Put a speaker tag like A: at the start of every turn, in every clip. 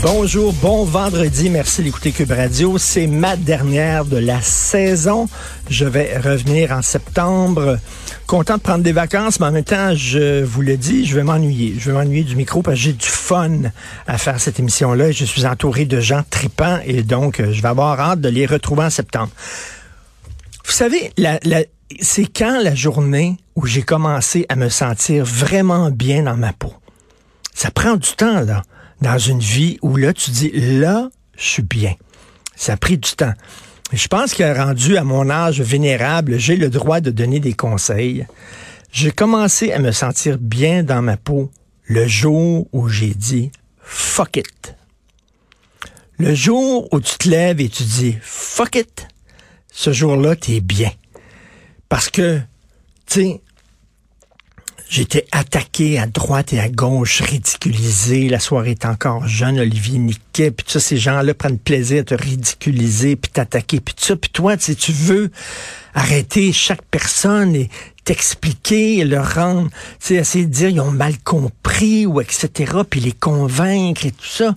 A: Bonjour, bon vendredi. Merci d'écouter Cube Radio. C'est ma dernière de la saison. Je vais revenir en septembre. Content de prendre des vacances, mais en même temps, je vous le dis, je vais m'ennuyer. Je vais m'ennuyer du micro parce que j'ai du fun à faire cette émission-là. Je suis entouré de gens tripants et donc je vais avoir hâte de les retrouver en septembre. Vous savez, c'est quand la journée où j'ai commencé à me sentir vraiment bien dans ma peau? Ça prend du temps, là dans une vie où là, tu dis, là, je suis bien. Ça a pris du temps. Je pense que rendu à mon âge vénérable, j'ai le droit de donner des conseils. J'ai commencé à me sentir bien dans ma peau le jour où j'ai dit fuck it. Le jour où tu te lèves et tu dis fuck it, ce jour-là, tu es bien. Parce que, tu sais, J'étais attaqué à droite et à gauche, ridiculisé. La soirée est encore jeune, Olivier Niquet. Puis ça, ces gens-là prennent plaisir à te ridiculiser, puis t'attaquer, puis ça. Puis toi, tu tu veux arrêter chaque personne et t'expliquer, leur rendre, tu sais, essayer de dire ils ont mal compris ou etc. Puis les convaincre et tout ça.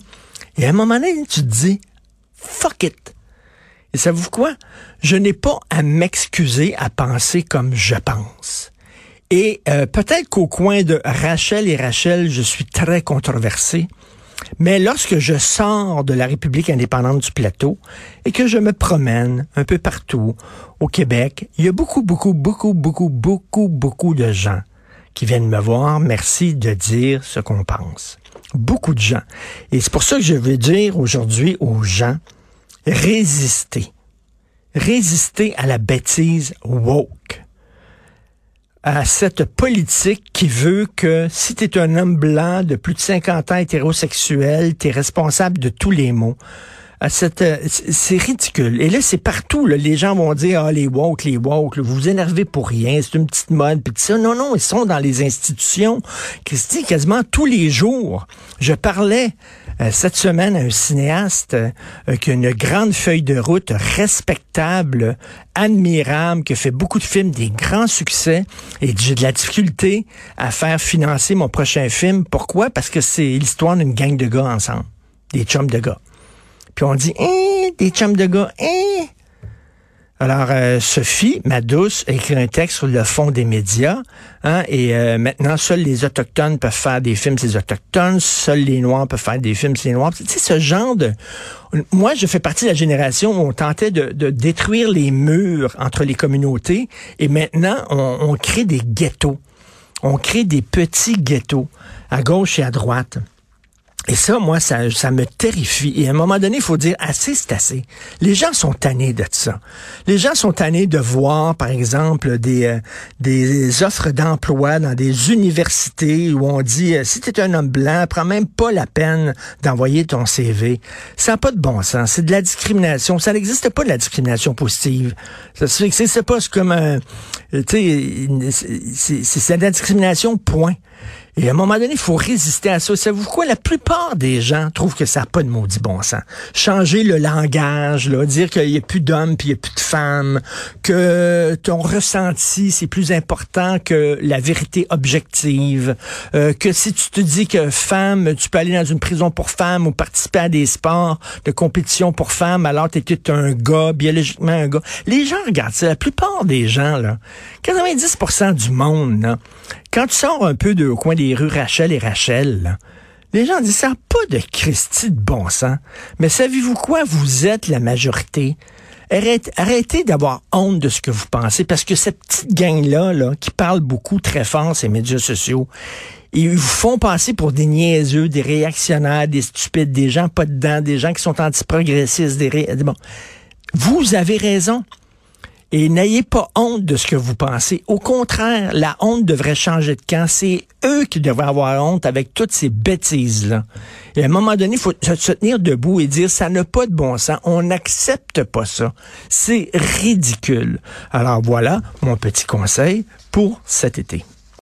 A: Et à un moment donné, tu te dis, fuck it. Et savez-vous quoi? Je n'ai pas à m'excuser à penser comme je pense. Et euh, peut-être qu'au coin de Rachel et Rachel, je suis très controversé. Mais lorsque je sors de la République indépendante du plateau et que je me promène un peu partout au Québec, il y a beaucoup, beaucoup, beaucoup, beaucoup, beaucoup, beaucoup de gens qui viennent me voir. Merci de dire ce qu'on pense. Beaucoup de gens. Et c'est pour ça que je veux dire aujourd'hui aux gens, résistez. Résistez à la bêtise woke à cette politique qui veut que si tu un homme blanc de plus de 50 ans hétérosexuel, tu es responsable de tous les maux. Cette, c'est ridicule. Et là, c'est partout. Les gens vont dire, ah, les woke, les woke, vous vous énervez pour rien, c'est une petite mode. Puis ça, non, non, ils sont dans les institutions. Christy, quasiment tous les jours. Je parlais euh, cette semaine un cinéaste euh, qui a une grande feuille de route respectable, admirable, qui fait beaucoup de films, des grands succès, et j'ai de la difficulté à faire financer mon prochain film. Pourquoi? Parce que c'est l'histoire d'une gang de gars ensemble, des chums de gars. Puis on dit, eh, des chums de gars, eh, alors, euh, Sophie, ma douce, a écrit un texte sur le fond des médias. Hein, et euh, maintenant, seuls les Autochtones peuvent faire des films, c'est les Autochtones. Seuls les Noirs peuvent faire des films, c'est les Noirs. Tu sais, ce genre de... Moi, je fais partie de la génération où on tentait de, détruire les murs entre les communautés. Et maintenant, on, on crée des ghettos. On crée des petits ghettos à gauche et à droite. Et ça, moi, ça, ça me terrifie. Et à un moment donné, il faut dire assez, c'est assez. Les gens sont tannés de ça. Les gens sont tannés de voir, par exemple, des, euh, des offres d'emploi dans des universités où on dit, euh, si tu es un homme blanc, prends même pas la peine d'envoyer ton CV. Ça n'a pas de bon sens. C'est de la discrimination. Ça n'existe pas de la discrimination positive. Ça c'est pas comme un, tu sais, c'est de la discrimination, point. Et à un moment donné, il faut résister à ça. Savez-vous quoi? La plupart des gens trouvent que ça n'a pas de maudit bon sens. Changer le langage, là, dire qu'il n'y a plus d'hommes puis il n'y a plus de femmes, que ton ressenti, c'est plus important que la vérité objective, euh, que si tu te dis que femme, tu peux aller dans une prison pour femmes ou participer à des sports de compétition pour femmes, alors tu es un gars, biologiquement un gars. Les gens regardent ça. La plupart des gens, là, 90% du monde, quand tu sors un peu de, coin des rues Rachel et Rachel, les gens disent ça pas de Christie de bon sens. Mais savez-vous quoi? Vous êtes la majorité. Arrêtez, d'avoir honte de ce que vous pensez, parce que cette petite gang-là, là, qui parle beaucoup très fort ces médias sociaux, ils vous font passer pour des niaiseux, des réactionnaires, des stupides, des gens pas dedans, des gens qui sont antiprogressistes, des ré... Bon. Vous avez raison. Et n'ayez pas honte de ce que vous pensez. Au contraire, la honte devrait changer de camp. C'est eux qui devraient avoir honte avec toutes ces bêtises-là. Et à un moment donné, il faut se tenir debout et dire, ça n'a pas de bon sens. On n'accepte pas ça. C'est ridicule. Alors voilà mon petit conseil pour cet été.